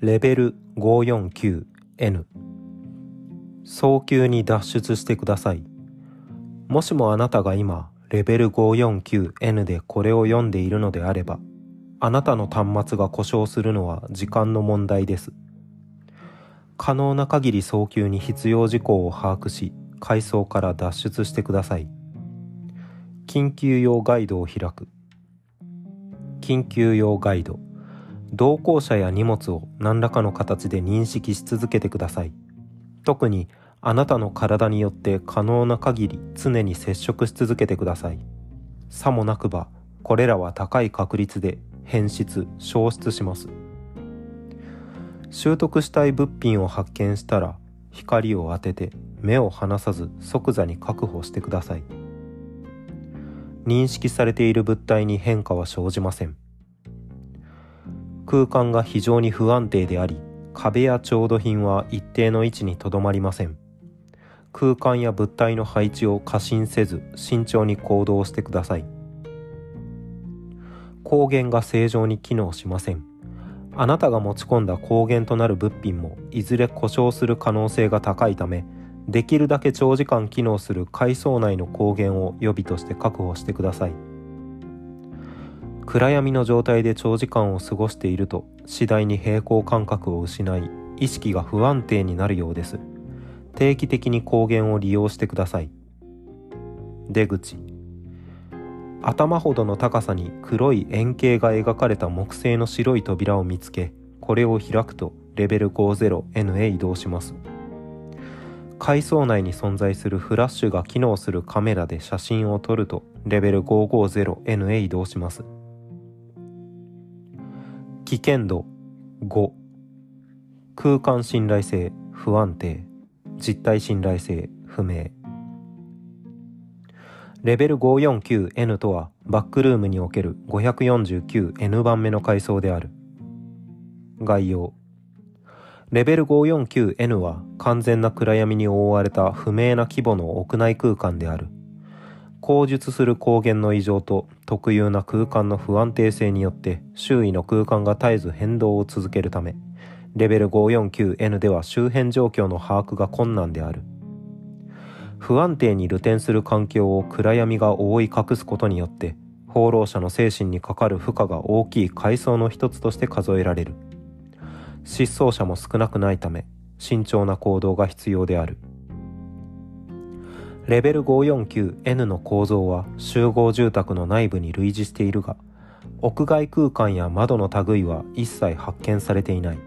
レベル 549N 早急に脱出してください。もしもあなたが今レベル 549N でこれを読んでいるのであればあなたの端末が故障するのは時間の問題です。可能な限り早急に必要事項を把握し階層から脱出してください。緊急用ガイドを開く。緊急用ガイド。同行者や荷物を何らかの形で認識し続けてください。特にあなたの体によって可能な限り常に接触し続けてください。さもなくばこれらは高い確率で変質消失します。習得したい物品を発見したら光を当てて目を離さず即座に確保してください。認識されている物体に変化は生じません。空間が非常に不安定であり壁や調度品は一定の位置にとどまりません。空間や物体の配置を過信せず慎重に行動してください。光源が正常に機能しません。あなたが持ち込んだ光源となる物品もいずれ故障する可能性が高いためできるだけ長時間機能する階層内の光源を予備として確保してください。暗闇の状態で長時間を過ごしていると次第に平衡感覚を失い意識が不安定になるようです。定期的に光源を利用してください。出口。頭ほどの高さに黒い円形が描かれた木製の白い扉を見つけこれを開くとレベル 50N へ移動します。階層内に存在するフラッシュが機能するカメラで写真を撮るとレベル 550N へ移動します。危険度5空間信頼性不安定。実体信頼性不明。レベル 549N とはバックルームにおける 549N 番目の階層である。概要。レベル 549N は完全な暗闇に覆われた不明な規模の屋内空間である。口述する光源の異常と特有な空間の不安定性によって周囲の空間が絶えず変動を続けるためレベル 549N では周辺状況の把握が困難である。不安定に流転する環境を暗闇が覆い隠すことによって放浪者の精神にかかる負荷が大きい階層の一つとして数えられる。失踪者も少なくないため慎重な行動が必要である。レベル 549N の構造は集合住宅の内部に類似しているが屋外空間や窓の類は一切発見されていない。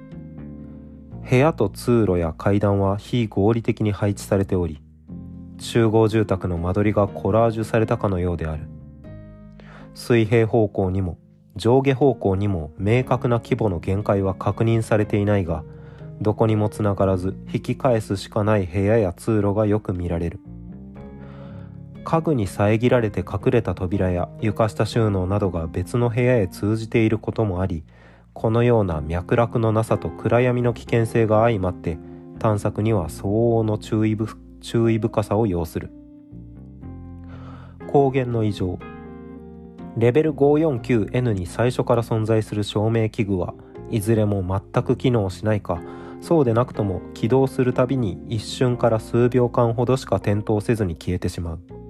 部屋と通路や階段は非合理的に配置されており集合住宅の間取りがコラージュされたかのようである。水平方向にも上下方向にも明確な規模の限界は確認されていないがどこにもつながらず引き返すしかない部屋や通路がよく見られる。家具に遮られて隠れた扉や床下収納などが別の部屋へ通じていることもありこのような脈絡のなさと暗闇の危険性が相まって探索には相応の注意注意深さを要する。光源の異常。レベル 549N に最初から存在する照明器具はいずれも全く機能しないかそうでなくとも起動するたびに一瞬から数秒間ほどしか点灯せずに消えてしまう。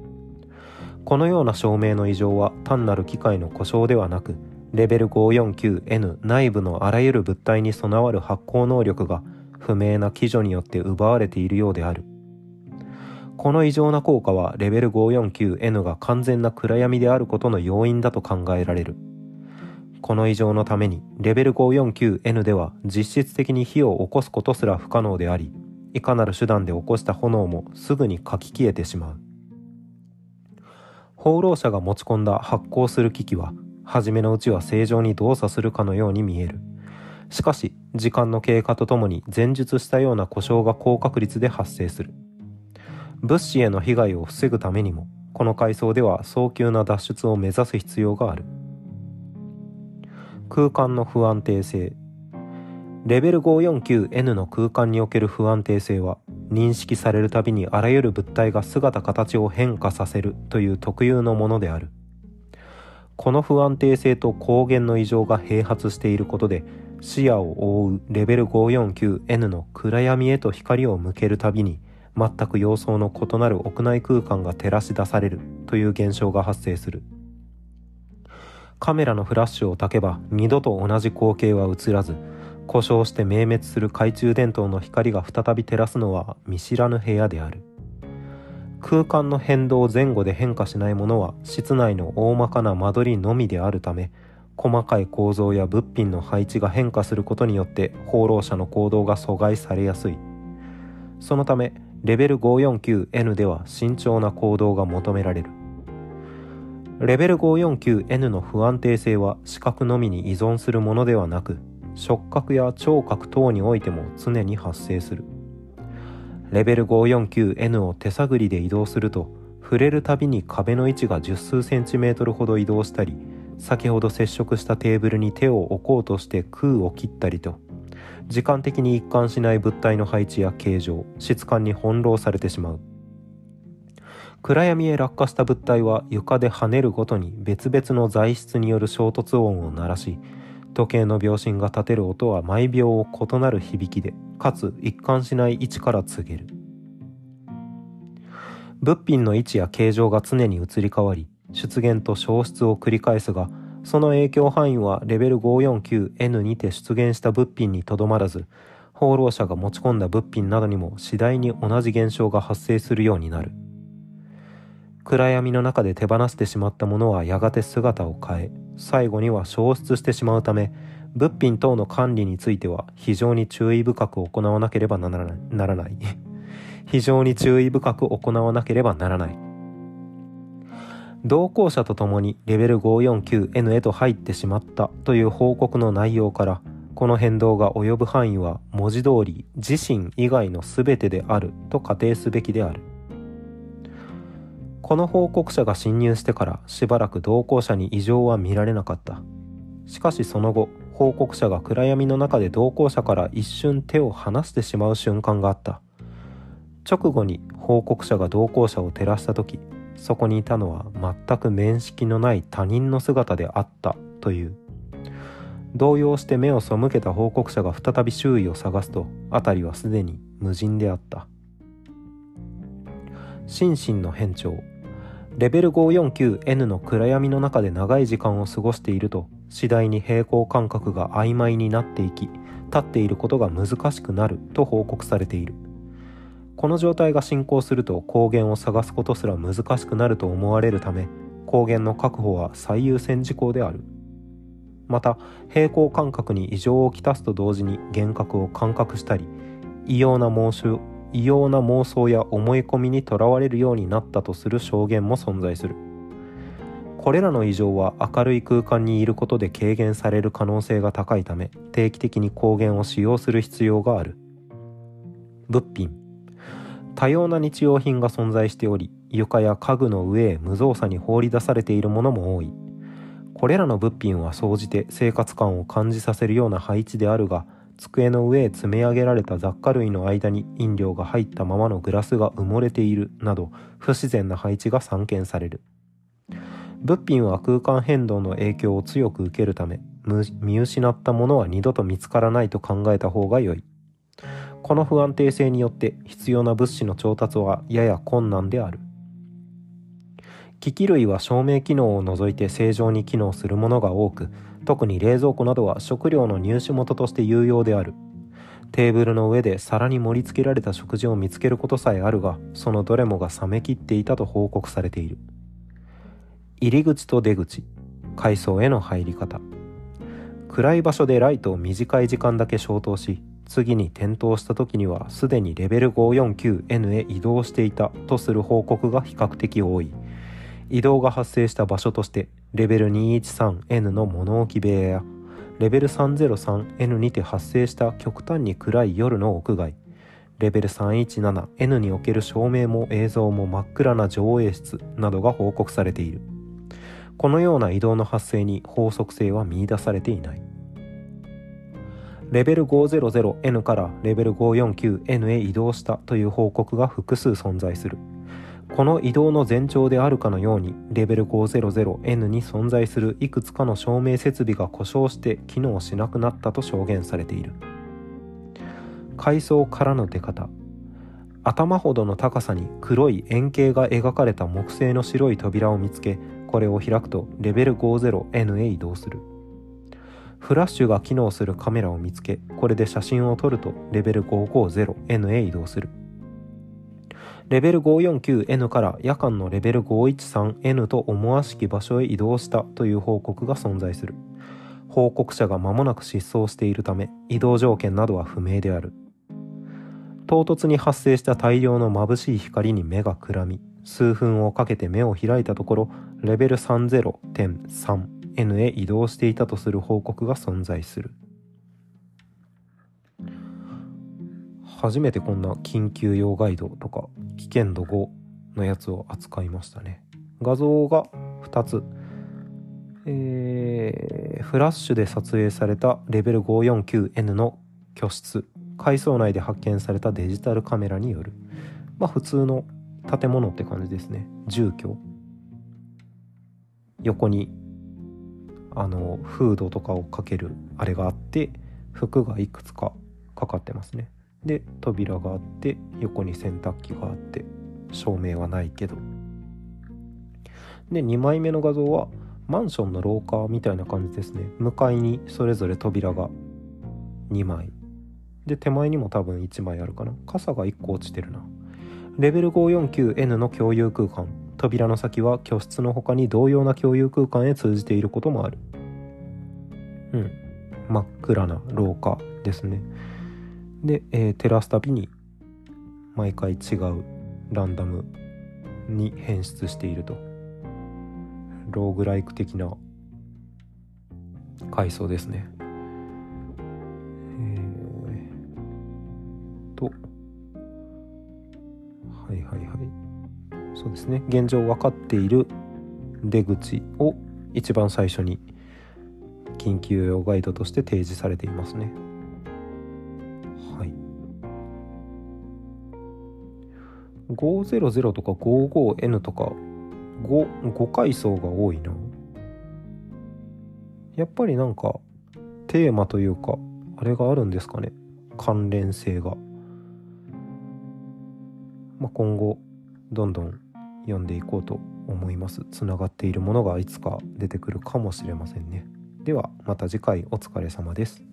このような照明の異常は単なる機械の故障ではなくレベル 549N 内部のあらゆる物体に備わる発光能力が不明な機序によって奪われているようである。この異常な効果はレベル 549N が完全な暗闇であることの要因だと考えられる。この異常のためにレベル 549N では実質的に火を起こすことすら不可能でありいかなる手段で起こした炎もすぐに書き消えてしまう。放浪者が持ち込んだ発光する機器は初めのうちは正常に動作するかのように見える。しかし時間の経過とともに前述したような故障が高確率で発生する。物資への被害を防ぐためにもこの階層では早急な脱出を目指す必要がある。空間の不安定性。レベル 549N の空間における不安定性は認識されるたびにあらゆる物体が姿形を変化させるという特有のものである。この不安定性と光源の異常が併発していることで視野を覆うレベル 549N の暗闇へと光を向けるたびに全く様相の異なる屋内空間が照らし出されるという現象が発生する。カメラのフラッシュを焚けば二度と同じ光景は映らず故障して明滅する懐中電灯の光が再び照らすのは見知らぬ部屋である。空間の変動前後で変化しないものは室内の大まかな間取りのみであるため細かい構造や物品の配置が変化することによって放浪者の行動が阻害されやすい。そのためレベル 549N では慎重な行動が求められる。レベル 549N の不安定性は視覚のみに依存するものではなく触覚や聴覚等においても常に発生する。レベル 549N を手探りで移動すると触れるたびに壁の位置が十数センチメートルほど移動したり先ほど接触したテーブルに手を置こうとして空を切ったりと時間的に一貫しない物体の配置や形状質感に翻弄されてしまう。暗闇へ落下した物体は床で跳ねるごとに別々の材質による衝突音を鳴らし時計の秒針が立てる音は毎秒を異なる響きでかつ一貫しない位置から告げる。物品の位置や形状が常に移り変わり出現と消失を繰り返すがその影響範囲はレベル 549N にて出現した物品にとどまらず放浪者が持ち込んだ物品などにも次第に同じ現象が発生するようになる。暗闇の中で手放してしまったものはやがて姿を変え最後には消失してしまうため物品等の管理については非常に注意深く行わなければならないならない。非常に注意深く行わなければならない。同行者と共にレベル 549N へと入ってしまったという報告の内容からこの変動が及ぶ範囲は文字通り自身以外の全てであると仮定すべきである。この報告者が侵入してからしばらく同行者に異常は見られなかった。しかしその後報告者が暗闇の中で同行者から一瞬手を離してしまう瞬間があった。直後に報告者が同行者を照らした時そこにいたのは全く面識のない他人の姿であったという。動揺して目を背けた報告者が再び周囲を探すと辺りはすでに無人であった。心身の変調レベル 549N の暗闇の中で長い時間を過ごしていると次第に平行感覚が曖昧になっていき立っていることが難しくなると報告されている。この状態が進行すると光源を探すことすら難しくなると思われるため光源の確保は最優先事項である。また平行感覚に異常をきたすと同時に幻覚を感覚したり異様な妄想異様な妄想や思い込みにとらわれるようになったとする証言も存在する。これらの異常は明るい空間にいることで軽減される可能性が高いため定期的に光源を使用する必要がある。物品。多様な日用品が存在しており床や家具の上へ無造作に放り出されているものも多い。これらの物品は総じて生活感を感じさせるような配置であるが机の上へ積み上げられた雑貨類の間に飲料が入ったままのグラスが埋もれているなど不自然な配置が散見される。物品は空間変動の影響を強く受けるため見失ったものは二度と見つからないと考えた方が良い。この不安定性によって必要な物資の調達はやや困難である。機器類は照明機能を除いて正常に機能するものが多く特に冷蔵庫などは食料の入手元として有用である。テーブルの上で皿に盛り付けられた食事を見つけることさえあるがそのどれもが冷めきっていたと報告されている。入り口と出口階層への入り方。暗い場所でライトを短い時間だけ消灯し次に点灯した時にはすでにレベル 549N へ移動していたとする報告が比較的多い。移動が発生した場所としてレベル 213N の物置部屋。やレベル 303N にて発生した極端に暗い夜の屋外。レベル 317N における照明も映像も真っ暗な上映室などが報告されている。このような移動の発生に法則性は見出されていない。レベル 500N からレベル 549N へ移動したという報告が複数存在する。この移動の前兆であるかのようにレベル 500N に存在するいくつかの照明設備が故障して機能しなくなったと証言されている。階層からの出方頭ほどの高さに黒い円形が描かれた木製の白い扉を見つけこれを開くとレベル 50N へ移動する。フラッシュが機能するカメラを見つけこれで写真を撮るとレベル 550N へ移動する。レベル 549N から夜間のレベル 513N と思わしき場所へ移動したという報告が存在する。報告者が間もなく失踪しているため移動条件などは不明である。唐突に発生した大量の眩しい光に目がくらみ数分をかけて目を開いたところレベル 30.3N へ移動していたとする報告が存在する。初めてこんな緊急用ガイドとか危険度5のやつを扱いましたね。画像が2つ。えー、フラッシュで撮影されたレベル 549N の居室。階層内で発見されたデジタルカメラによる。まあ普通の建物って感じですね。住居。横にあのフードとかをかけるあれがあって服がいくつかかかってますね。で扉があって横に洗濯機があって照明はないけど。で2枚目の画像はマンションの廊下みたいな感じですね。向かいにそれぞれ扉が2枚。で手前にも多分1枚あるかな。傘が1個落ちてるな。レベル 549N の共有空間。扉の先は居室の他に同様な共有空間へ通じていることもある。うん。真っ暗な廊下ですね。で、えー、照らすたびに毎回違うランダムに変質していると。ローグライク的な階層ですね。えー、と。はいはいはい。そうですね。現状分かっている出口を一番最初に緊急用ガイドとして提示されていますね。500とか 55N とか 5, 5階層が多いな。やっぱりなんかテーマというかあれがあるんですかね。関連性が、まあ、今後どんどん読んでいこうと思います。つながっているものがいつか出てくるかもしれませんね。ではまた次回お疲れ様です。